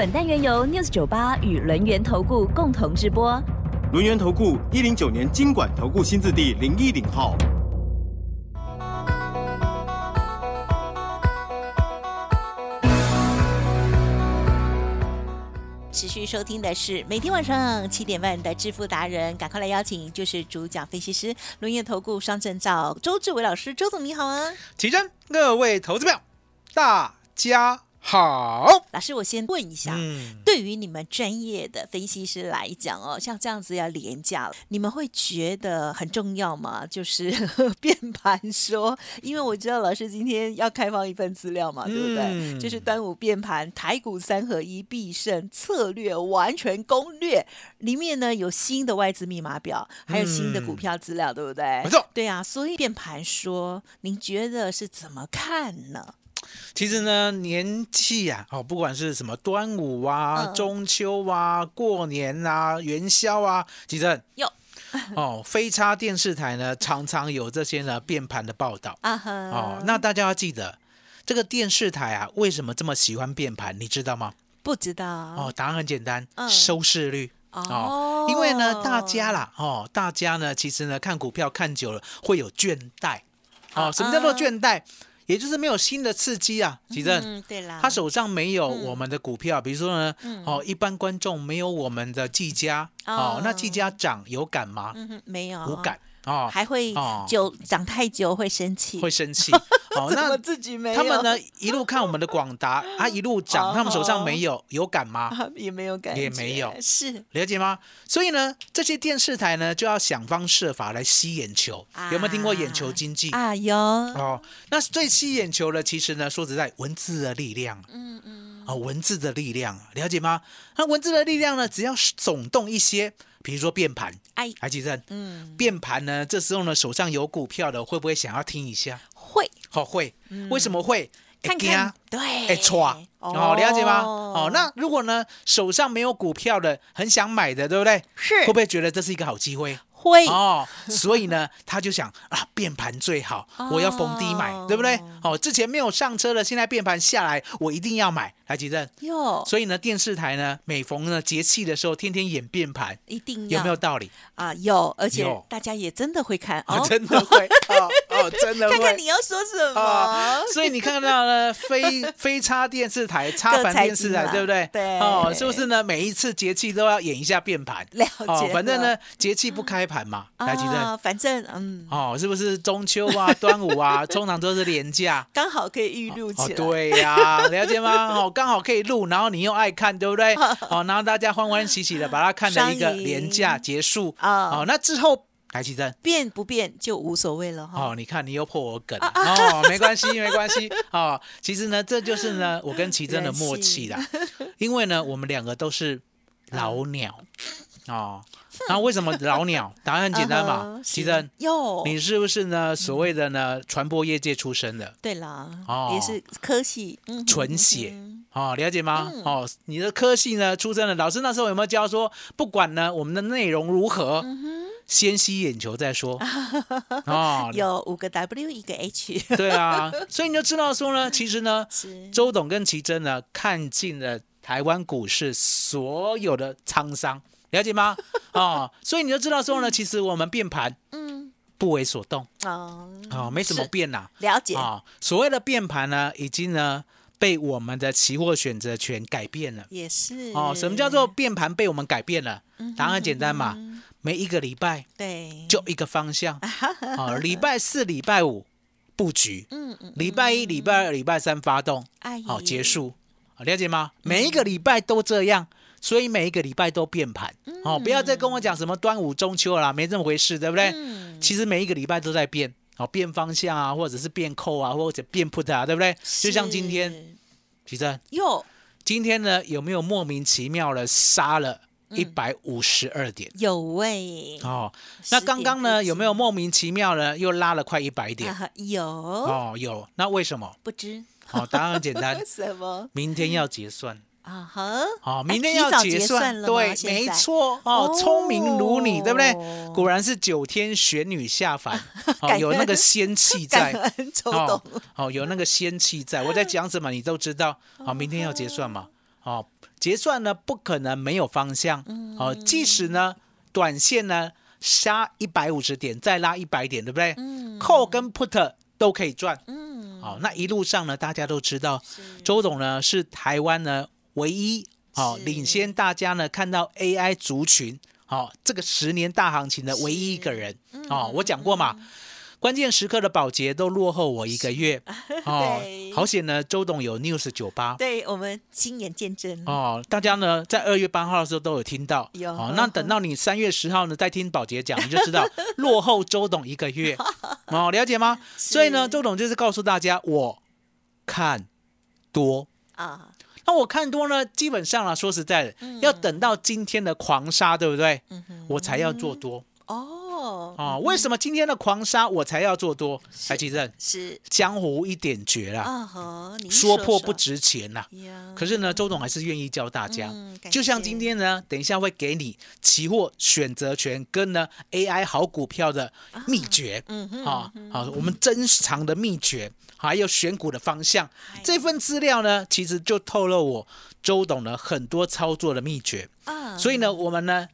本单元由 News 九八与轮源投顾共同直播。轮源投顾一零九年经管投顾新字第零一零号。持续收听的是每天晚上七点半的致富达人，赶快来邀请就是主讲分析师轮源投顾双证照周志伟老师，周总你好啊！起真，各位投资票，大家好。老师，我先问一下，嗯，对于你们专业的分析师来讲哦，像这样子要廉价了，你们会觉得很重要吗？就是 变盘说，因为我知道老师今天要开放一份资料嘛，对不对？嗯就是端午变盘，台股三合一必胜策略完全攻略，里面呢有新的外资密码表，还有新的股票资料，对不对？没错。对啊，所以变盘说，您觉得是怎么看呢？其实呢，年气啊，哦，不管是什么端午啊、嗯中秋啊、过年啊、元宵啊，其实哟 哦，飞叉电视台呢常常有这些呢变盘的报道啊哈，哦。那大家要记得，这个电视台啊，为什么这么喜欢变盘？你知道吗？不知道哦，答案很简单，嗯收视率。哦因为呢，大家啦，哦，大家呢，其实呢，看股票看久了会有倦怠。啊哦，什么叫做倦怠？也就是没有新的刺激啊，其正。嗯，对啦，他手上没有嗯我们的股票，比如说呢，哦，一般观众没有我们的技嘉，哦哦，那技嘉涨有感吗？嗯哼，没有无感哦，还会哦久长太久会生气，会生气。哦，那自己没有？他们呢一路看我们的广达，啊一路哦涨，他们手上没有，有感吗？啊也没有感觉，也没有是了解吗？所以呢，这些电视台呢就要想方设法来吸眼球。有没有听过眼球经济？啊，有，哦，那最吸眼球的，其实呢，说实在，文字的力量，嗯嗯，哦，文字的力量，了解吗？那文字的力量呢，只要耸动一些，比如说变盘，哎，还记得嗯，变盘呢？这时候呢，手上有股票的，会不会想要听一下？会哦，会，为什么会？看看，对，哎，错哦，了解吗？哦，那如果呢，手上没有股票的，很想买的，对不对？是会不会觉得这是一个好机会？会哦，所以呢，他就想啊，变盘最好，我要逢低买，哦对不对？哦，之前没有上车的，现在变盘下来，我一定要买，来吉正。哟，所以呢，电视台呢，每逢呢节气的时候，天天演变盘，一定要有没有道理？啊？有，而且大家也真的会看哦，哦，真的会哦 哦，真的会。看看你要说什哦么，所以你看到呢，非非插电视台、叉各财凡电视，台对不对？对哦，是不是呢？每一次节气都要演一下变盘。了哦解，，反正呢，节气不开盘嘛，来吉正。啊，反正嗯，哦，是不是中秋啊、端午啊，通常都是廉价。刚好可以预录起哦，来，对呀、了解吗？哦，刚好可以录，然后你又爱看，对不对？哦，然后大家欢欢喜喜的把它看的一个廉价结束。啊哦，那之后台积电。变不变就无所谓了哈。哦，你看你又破我梗了哦，没关系，没关系哦。其实呢，这就是呢 我跟奇珍的默契啦，因为呢，我们两个都是老鸟哦。然后为什么老鸟？答案很简单嘛奇珍，哟，你是不是呢所谓的呢传播业界出身的？对啦，哦也是科系，嗯纯血嗯哦，了解吗？哦，你的科系呢出身的老师那时候有没有教说，不管呢我们的内容如何，先吸眼球再说。哦 有五个 W 一个 H，对啊，所以你就知道说呢，其实呢，周董跟奇珍呢看尽了台湾股市所有的沧桑，了解吗？哦，所以你就知道说呢，其实我们变盘嗯。不为所动。哦，哦，没什么是变呐、了解。啊、所谓的变盘呢，已经呢被我们的期货选择权改变了。也是。哦，什么叫做变盘被我们改变了？嗯答案很简单嘛，每一个礼拜对，就一个方向。啊，礼拜四、礼拜五布局，嗯嗯，礼拜一、礼拜二、礼拜三发动，哎好结，束，好了解吗？每一个礼拜都这样，所以每一个礼拜都变盘。哦，不要再跟我讲什么端午、中秋啦，没这么回事，对不对？嗯，其实每一个礼拜都在变，哦，变方向啊，或者是变扣啊，或者变 put 啊，对不对？就像今天，是其实。哟，今天呢有没有莫名其妙的杀了一百五十二点？有喂，哦，那刚刚呢有没有莫名其妙呢又拉了快一百点？啊有哦，有。那为什么？不知好、答案很简单，什么明天要结算。啊哈？哦，啊明天要结算，算了吗对，没错哦，聪明如你，对不对哦？果然是九天玄女下凡，哦，有那个仙气在哦，哦，有那个仙气在。我在讲什么，你都知道。好，明天要结算嘛？哦，结算呢不可能没有方向。哦，即使呢短线呢杀一百五十点，再拉一百点，对不对？扣跟 put 都可以赚。嗯，好，那一路上呢，大家都知道，周董呢是台湾呢唯一好、是领先大家呢看到 AI 族群好、这个十年大行情的唯一一个人哦，我讲过嘛。关键时刻的保洁都落后我一个月。哦，好险呢！周董有 News 酒吧对我们亲眼见证，哦，大家呢在二月八号的时候都有听到。有哦。那等到你三月十号呢再听保洁讲，你就知道 落后周董一个月。哦，了解吗？所以呢，周董就是告诉大家，我看多。啊，那我看多呢，基本上啊，说实在的，要等到今天的狂杀，对不对？我才要做多。哦，啊、为什么今天的狂杀我才要做多？台积电是。江湖一点绝啦，说破不值钱呐。可是呢，周董还是愿意教大家，就像今天呢，等一下会给你期货选择权跟呢 AI 好股票的秘诀，嗯哼啊，好，我们珍藏的秘诀，还有选股的方向，这份资料呢，其实就透露我周董的很多操作的秘诀。啊，所以呢，我们呢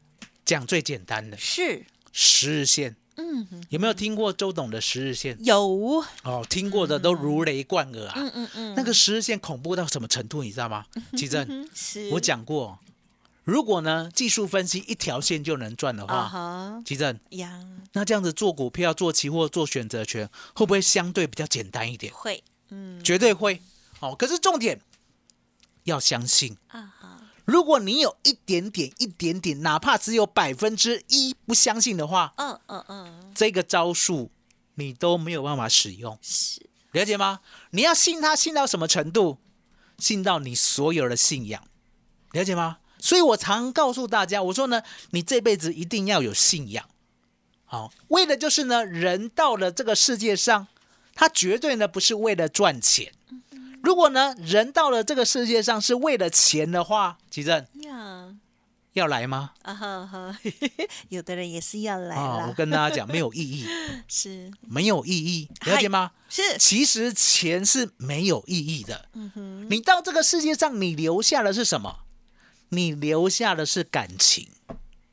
讲最简单的。是十日线，嗯哼有没有听过周董的十日线？有，哦，听过的都如雷贯耳啊。嗯嗯嗯，那个十日线恐怖到什么程度，你知道吗？奇正，我讲过，如果呢技术分析一条线就能赚的啊话，哈奇正，呀，那这样子做股票、做期货、做选择权，会不会相对比较简单一点？会，嗯绝对会。哦，可是重点要相信，啊哈，如果你有一点点、一点点，哪怕只有百分之一不相信的话，嗯嗯嗯，这个招数你都没有办法使用，是了解吗？你要信他信到什么程度？信到你所有的信仰，了解吗？所以我常告诉大家，我说呢，你这辈子一定要有信仰，好，为的就是呢，人到了这个世界上，他绝对呢不是为了赚钱。如果呢，人到了这个世界上是为了钱的话，吉正呀，要来吗？啊哈哈，有的人也是要来啊，我，跟大家讲，没有意义，是没有意义，了解吗？是，其实钱是没有意义的。嗯哼，你到这个世界上，你留下的是什么？你留下的是感情，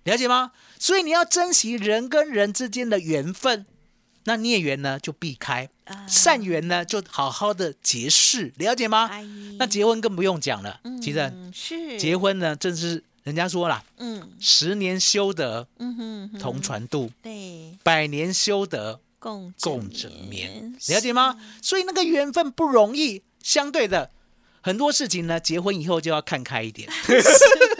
了解吗？所以你要珍惜人跟人之间的缘分。那孽缘呢，就避开；啊。善缘呢，就好好的结识，了解吗？那结婚更不用讲了，其实嗯是。结婚呢，正是人家说了，嗯。十年修得嗯哼哼。同船渡，对。百年修得共共枕眠，是。了解吗？所以那个缘分不容易，相对的。很多事情呢，结婚以后就要看开一点，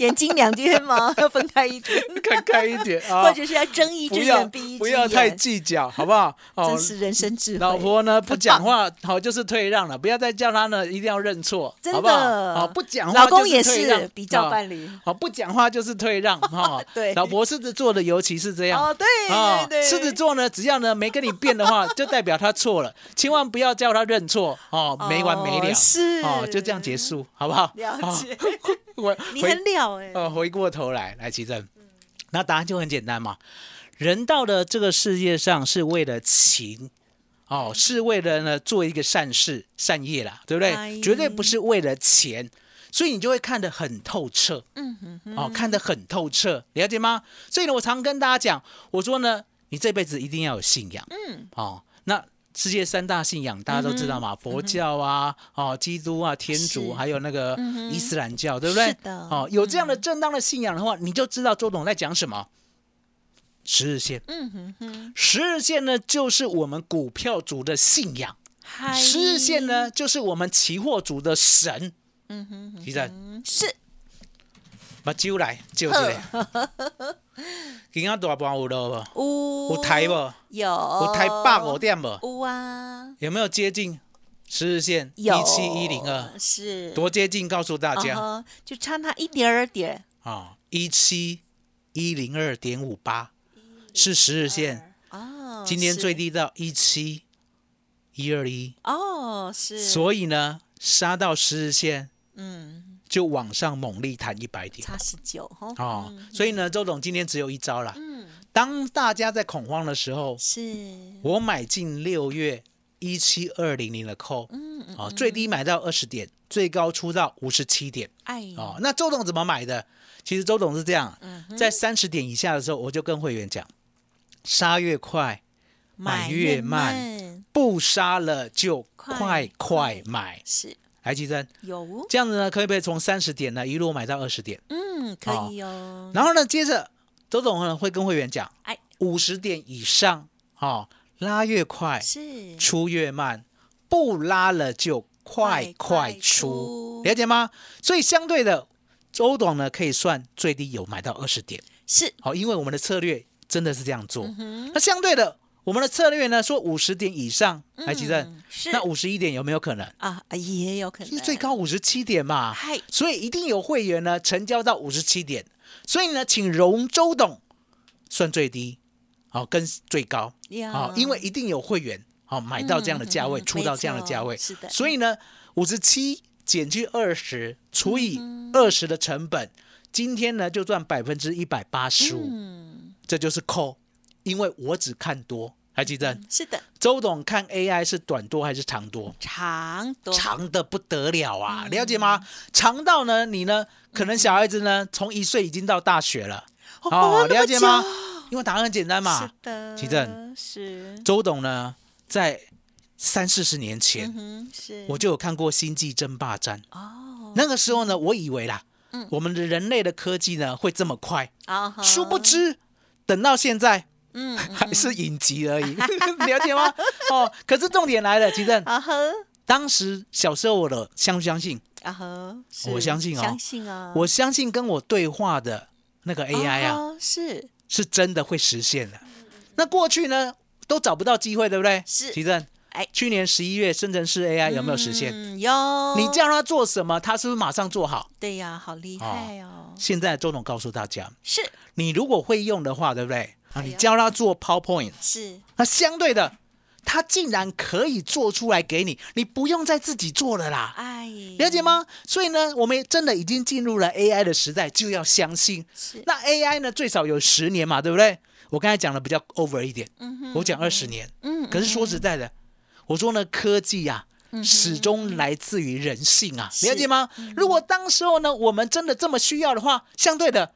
眼睛两边吗？要分开一点，看开一点啊，或者是要睁一只眼闭一只眼，不要太计较，好不好？哦真，是人生智慧。老婆呢不讲话，好就是退让了，不要再叫她呢一定要认错，真好不好？的好不讲话，老公也是比较啊伴侣。好不讲话就是退让哈 对老婆狮子座的尤其是这样哦，对啊对对，狮子座呢，只要呢没跟你变的话，就代表他错了，千万不要叫他认错哦，没完没了哦是哦，就这样结束，好不好？了哦解，我你很了哎，呃回过头来来奇正，那答案就很简单嘛，人到了这个世界上是为了情。哦，是为了呢做一个善事善业啦，对不哎对？绝对不是为了钱，所以你就会看得很透彻。嗯哼哼，哦，看得很透彻，了解吗？所以呢，我常跟大家讲，我说呢，你这辈子一定要有信仰。嗯，哦，那世界三大信仰大家都知道嘛，佛教啊，哦，基督啊，天主，还有那个伊斯兰教，对不对？是？的。哦，有这样的正当的信仰的话，你就知道周董在讲什么。十日线，嗯哼哼，十日线呢，就是我们股票族的信仰；十日线，呢，就是我们期货族的神。嗯哼哼，其实嗯是。把揪来，酒一个。今仔大盘有落无？有。有抬无？有。有抬百五点无？有啊，有没有接近十日线？一七一零二，是。多接近？告诉大家。就差那一点儿点。啊，一七一零二点五八是十日线，哦，今天最低到一七一二一，哦是，所以呢，杀到十日线嗯，就往上猛力弹一百点。差十九哈，哦嗯，所以呢，周董今天只有一招啦。嗯。当大家在恐慌的时候，是，我买进六月一七二零零的 call，嗯嗯哦，最低买到二十点，最高出到五十七点。哎哦，那周董怎么买的？其实周董是这样，嗯在三十点以下的时候，我就跟会员讲，杀越快，买越慢，慢不杀了就快快快。买。是来，吉珍，有，这样子呢，可以不可以从三十点呢一路买到二十点？嗯可以哦，然后呢，接着周董呢会跟会员讲，哎。五十点以上，哦，拉越快，是。出越慢，不拉了就快快出。出，了解吗？所以相对的，周董呢可以算最低有买到二十点，是，好，因为我们的策略真的是这样做。嗯，那相对的，我们的策略呢说五十点以上，来吉正，嗯是。那五十一点有没有可能？啊也有可能。其实最高五十七点嘛，嗨。所以一定有会员呢成交到五十七点，所以呢，请容周董算最低，好、跟最高，呀。好、因为一定有会员好、买到这样的价位，出到这样的价位，是的。所以呢，五十七减去二十除以嗯。二十的成本，今天呢就赚百分之一百八十五，嗯。这就是扣，因为我只看多，还记得？是的。周董看 AI 是短多还是长多？长多。长的不得了啊，嗯。了解吗？长到呢，你呢，可能小孩子呢，从一岁已经到大学了，哦，了解吗？因为答案很简单嘛。是。的，奇正是，周董呢，在三四十年前，是，我就有看过《星际争霸战》，哦，那个时候呢，我以为啦，嗯。我们的人类的科技呢会这么快，啊，殊不知，等到现在嗯，嗯，还是影集而已，了解吗？哦，可是重点来了，奇正，啊呵，当时小时候我的相不相信？啊呵，我相信哦相信啊，我相信跟我对话的那个 AI 啊，哦是是真的会实现的。那过去呢，都找不到机会，对不对？是奇正，哎去年十一月生成式 AI 有没有实现？嗯有，你叫他做什么，他是不是马上做好？对呀，好厉害哦，现在周董告诉大家，是你如果会用的话，对不对？啊，你教他做 PowerPoint，是，那相对的，他竟然可以做出来给你，你不用再自己做了啦。哎，了解？吗？所以呢，我们真的已经进入了 AI 的时代，就要相信。是，那 AI 呢，最少有十年嘛，对不对？我刚才讲的比较 over 一点，我讲二十年。嗯，可是说实在的，我说呢，科技啊，嗯哼始终来自于人性啊，是了解吗？如果当时候呢，我们真的这么需要的话，相对的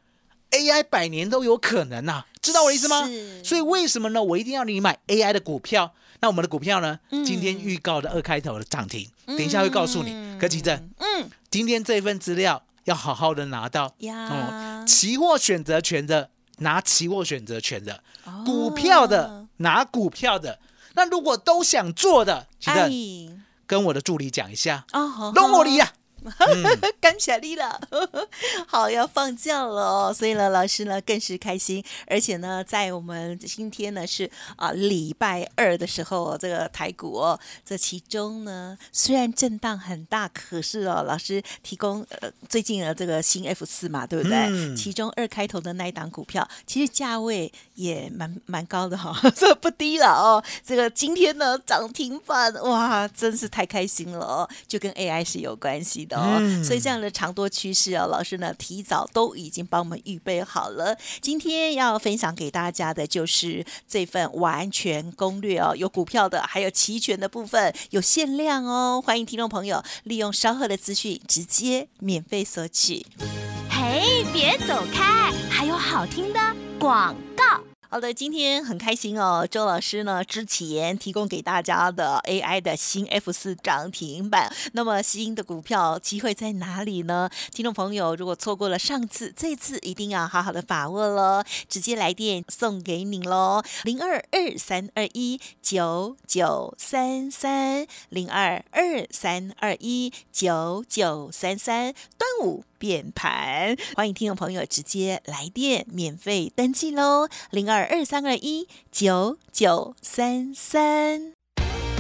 AI 百年都有可能啊，知道我的意思吗是？所以为什么呢？我一定要你买 AI 的股票。那我们的股票呢？嗯今天预告的二开头的涨停，等一下会告诉你。嗯柯奇正，嗯今天这份资料要好好的拿到。呀哦，，期货选择权的拿期货选择权的，哦股票的拿股票的。那如果都想做的，记哎得跟我的助理讲一下，哦，好弄我你呀。感谢你了，好要放假了哦，所以呢，老师呢更是开心，而且呢，在我们今天呢是啊礼拜二的时候哦，这个台股哦，这其中呢虽然震荡很大，可是哦，老师提供呃最近的这个新 F 四嘛，对不对？嗯其中二开头的那一档股票，其实价位也蛮蛮高的哈、这不低了哦。这个今天呢涨停板，哇，真是太开心了哦，就跟 AI 是有关系的哦。嗯所以这样的长多趋势哦，老师呢提早都已经帮我们预备好了。今天要分享给大家的就是这份完全攻略哦，有股票的，还有期权的部分，有限量哦。欢迎听众朋友利用稍后的资讯直接免费索取。嘿，别走开，还有好听的广告。好的，今天很开心哦，周老师呢之前提供给大家的 AI 的新 F 四涨停板，那么新的股票机会在哪里呢？听众朋友，如果错过了上次，这次一定要好好的把握喽，直接来电送给你喽，零二二三二一九九三三零二二三二一九九三三，端午。变盘，欢迎听众朋友直接来电免费登记喽，零二二三二一九九三三。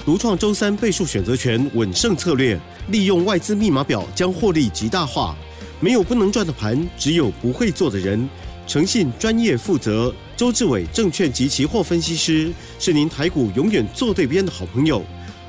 独创周三倍数选择权稳胜策略，利用外资密码表将获利极大化。没有不能赚的盘，只有不会做的人。诚信、专业、负责，周志伟证券及期货分析师是您台股永远做对边的好朋友。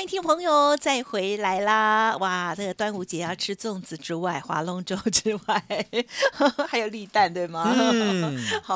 欢迎听众朋友再回来啦！哇，这个端午节要吃粽子之外，划龙舟之外，还有立蛋，对吗？嗯 好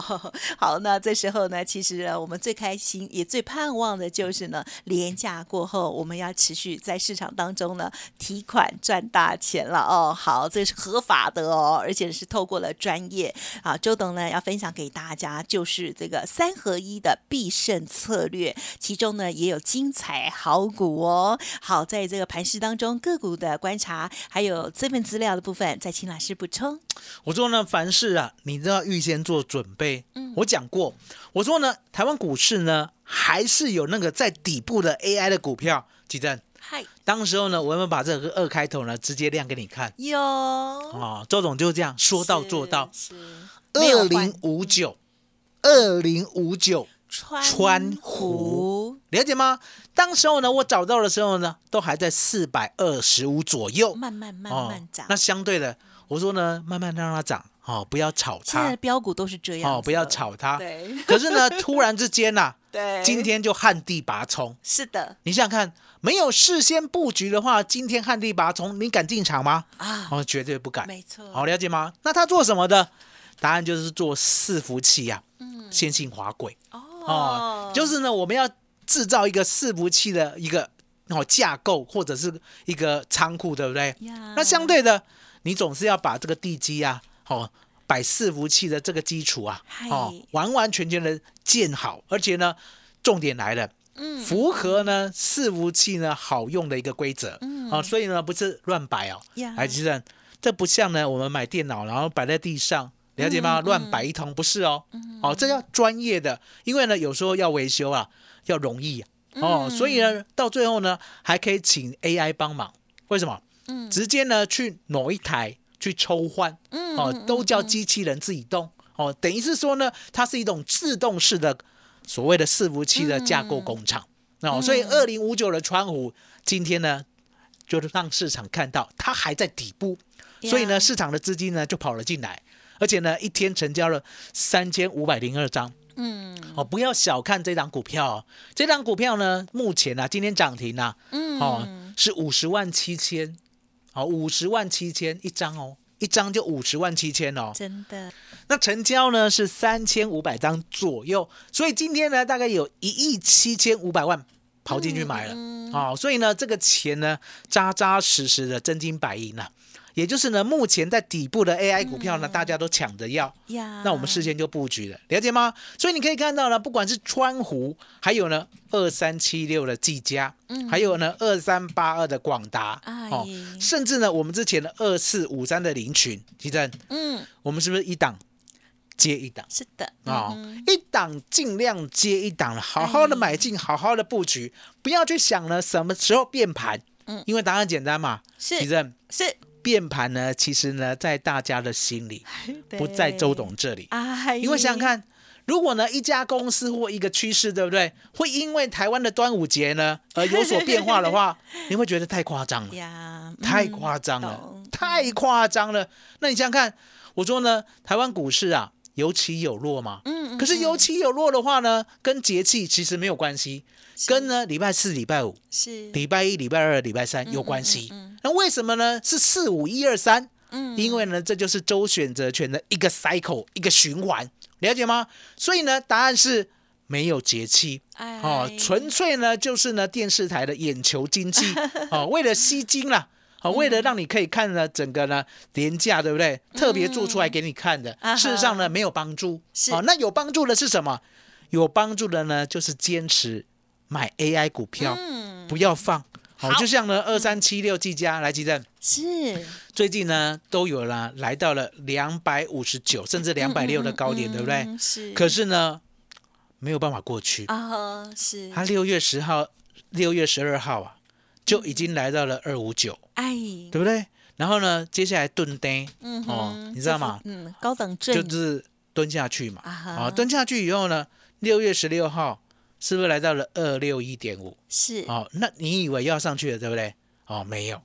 好，那这时候呢，其实呢我们最开心也最盼望的就是呢，廉假过后，我们要持续在市场当中呢提款赚大钱了哦。好，这是合法的哦，而且是透过了专业啊。周董呢要分享给大家，就是这个三合一的必胜策略，其中呢也有精彩好股哦。好，在这个盘市当中，个股的观察，还有这份资料的部分，再请老师补充。我说呢，凡事啊，你都要预先做准备。嗯我讲过，我说呢，台湾股市呢，还是有那个在底部的 AI 的股票。吉正，嗨，当时候呢，我有没有把这个二开头呢直接亮给你看？有哦，周总就这样说到做到。是二零五九，二零五九，川川湖了解吗？当时候呢，我找到的时候呢，都还在四百二十五左右。慢慢慢慢涨。哦那相对的，我说呢，慢慢让它涨，哦，不要炒它现在的，标股都是这样，哦，不要炒它。对 可是呢，突然之间呐、对，今天就旱地拔葱。是的你想想看，没有事先布局的话，今天旱地拔葱，你敢进场吗？啊，哦，绝对不敢。没错，好，了解吗？那他做什么的？答案就是做伺服器呀、嗯先进滑轨哦哦，就是呢，我们要制造一个伺服器的一个哦架构或者是一个仓库，对不对？那相对的，你总是要把这个地基啊，哦，摆伺服器的这个基础啊，哦，完完全全的建好，而且呢，重点来了。嗯。符合呢伺服器呢好用的一个规则，嗯。哦，所以呢不是乱摆哦，呀。哎，其实这不像呢我们买电脑然后摆在地上，了解吗？嗯乱摆一通不是哦，哦，这要专业的，因为呢有时候要维修啊，要容易啊。哦，嗯。所以呢到最后呢还可以请 AI 帮忙，为什么？嗯。直接呢去某一台去抽换，嗯哦，嗯都叫机器人自己动，哦，等于是说呢，它是一种自动式的所谓的伺服器的架构工厂。哦，所以二零五九的川湖今天呢，就是让市场看到它还在底部，所以呢，市场的资金呢就跑了进来，而且呢，一天成交了三千五百零二张。嗯。哦，不要小看这档股票、哦，这档股票呢，目前啊，今天涨停啊，嗯。哦，是五十万七千，哦，五十万七千一张哦，一张就五十万七千哦。真的。那成交呢是三千五百张左右，所以今天呢大概有一亿七千五百万跑进去买了，嗯。哦，所以呢这个钱呢扎扎实实的真金白银啊，也就是呢目前在底部的 AI 股票呢、大家都抢着要，那我们事先就布局了，了解吗？所以你可以看到呢，不管是川湖，还有呢二三七六的技嘉，还有呢二三八二的广达，哎。哦，甚至呢我们之前的二四五三的林群，其实嗯。我们是不是一档接一档？是的。啊、嗯一档尽量接一档了，好好的买进，好好的布局，不要去想了什么时候变盘，嗯。因为答案简单嘛，其是实是变盘呢，其实呢在大家的心里，不在周董这里。哎，因为想想看，如果呢一家公司或一个趋势，对不对？会因为台湾的端午节呢 而有所变化的话，你会觉得太夸张了，呀，太嗯夸张了，太夸张了。那你想想看，我说呢，台湾股市啊有起有落嘛。嗯嗯可是有起有落的话呢，跟节气其实没有关系，跟呢礼拜四、礼拜五、是礼拜一、礼拜二、礼拜三有关系。那为什么呢？是四五一二三？嗯因为呢，这就是周选择权的一个 cycle，一个循环，了解吗？所以呢，答案是没有节气哎哦，纯粹呢就是呢电视台的眼球经济 哦，为了吸金啦。哦，为了让你可以看呢整个呢廉价，对不对？特别做出来给你看的，事实上呢没有帮助。好哦，那有帮助的是什么？有帮助的呢就是坚持买 AI 股票，嗯不要放。好，就像呢二三七六技嘉来基正，是最近呢都有了来到了两百五十九甚至两百六的高点，对不对？嗯是，可是呢没有办法过去。啊是它六月十号、六月十二号啊，就已经来到了二五九，哎，对不对？然后呢，接下来蹲单，嗯哦你知道吗嗯，高等正就是蹲下去嘛，啊哈啊，蹲下去以后呢，六月十六号是不是来到了二六一点五？是哦，那你以为要上去了，对不对？哦，没有。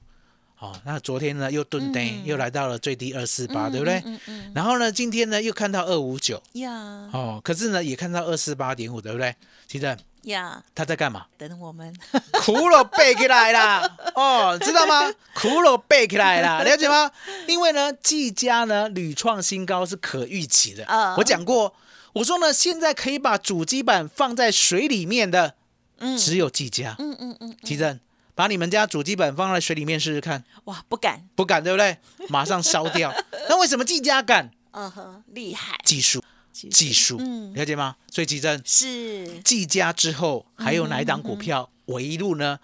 哦，那昨天呢又蹲单，嗯又来到了最低二四八，对不对？嗯嗯然后呢，今天呢又看到二五九，嗯呀哦，可是呢也看到二四八点五，对不对？其实呀，他在干嘛？等我们骷髅背起来啦，哦，知道吗？骷髅背起来啦，了解吗？因为呢，技嘉呢屡创新高是可预期的。啊我讲过，我说呢，现在可以把主机板放在水里面的，嗯只有技嘉。嗯嗯嗯，奇正，把你们家主机板放在水里面试试看，哇，不敢，不敢对不对？马上烧掉。那为什么技嘉敢？嗯哼，厉害，技术，技术，嗯了解吗？所以吉正，是技嘉之后还有哪一档股票，我一路呢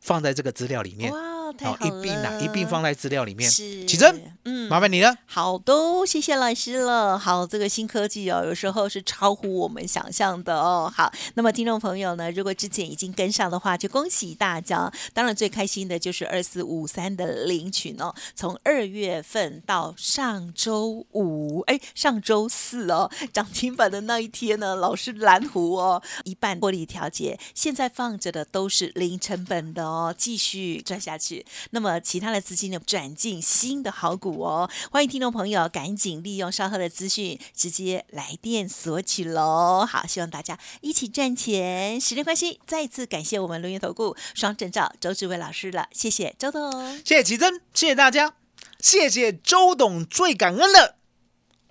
放在这个资料里面。哇，太好，一并拿了一并放在资料里面。是启真，嗯麻烦你了。好的，谢谢老师了。好，这个新科技哦，有时候是超乎我们想象的哦。好，那么听众朋友呢，如果之前已经跟上的话，就恭喜大家。当然，最开心的就是二四五三的领取哦，从二月份到上周五，哎，上周四哦，涨停板的那一天呢，老师蓝湖哦，一半获利调节，现在放着的都是零成本的哦，继续赚下去。那么其他的资金呢，转进新的好股哦。欢迎听众朋友赶紧利用稍后的资讯，直接来电索取喽。好，希望大家一起赚钱。时间关系，再次感谢我们轮源投顾双证照周志伟老师了，谢谢周董。谢谢奇珍，谢谢大家，谢谢周董，最感恩的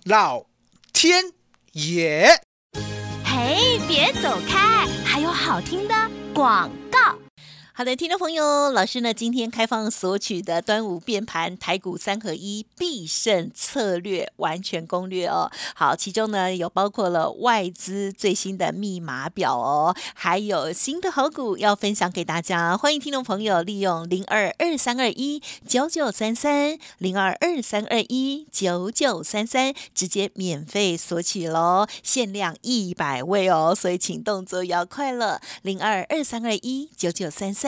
老天爷。嘿，别走开，还有好听的广告。好的，听众朋友，老师呢今天开放索取的端午变盘台股三合一必胜策略完全攻略哦。好，其中呢有包括了外资最新的密码表哦，还有新的好股要分享给大家。欢迎听众朋友利用零二二三二一九九三三零二二三二一九九三三直接免费索取喽，限量一百位哦，所以请动作要快了，零二二三二一九九三三